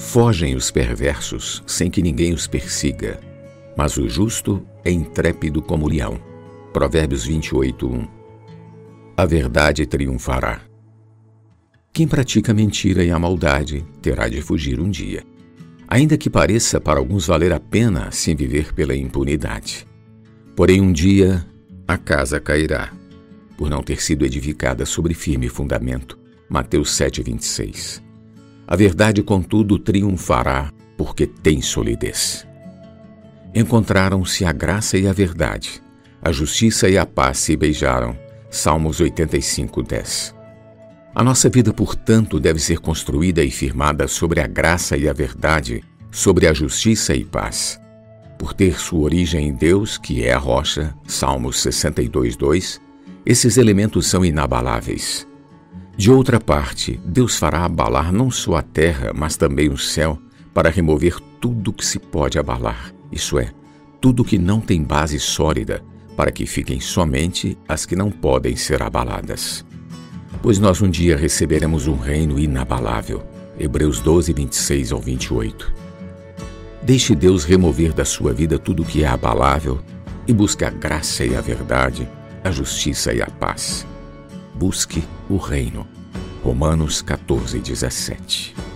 Fogem os perversos sem que ninguém os persiga, mas o justo é intrépido como leão. Provérbios 28, 1. A verdade triunfará. Quem pratica a mentira e a maldade terá de fugir um dia, ainda que pareça para alguns valer a pena assim viver pela impunidade. Porém, um dia a casa cairá, por não ter sido edificada sobre firme fundamento. Mateus 7,26. A verdade, contudo, triunfará, porque tem solidez. Encontraram-se a graça e a verdade, a justiça e a paz se beijaram. Salmos 85, 10. A nossa vida, portanto, deve ser construída e firmada sobre a graça e a verdade, sobre a justiça e paz. Por ter sua origem em Deus, que é a rocha, Salmos 62, 2, esses elementos são inabaláveis. De outra parte, Deus fará abalar não só a terra, mas também o céu, para remover tudo que se pode abalar, isso é, tudo que não tem base sólida, para que fiquem somente as que não podem ser abaladas. Pois nós um dia receberemos um reino inabalável. Hebreus 12, 26 ao 28. Deixe Deus remover da sua vida tudo que é abalável e busque a graça e a verdade, a justiça e a paz busque o reino. Romanos 14, 17.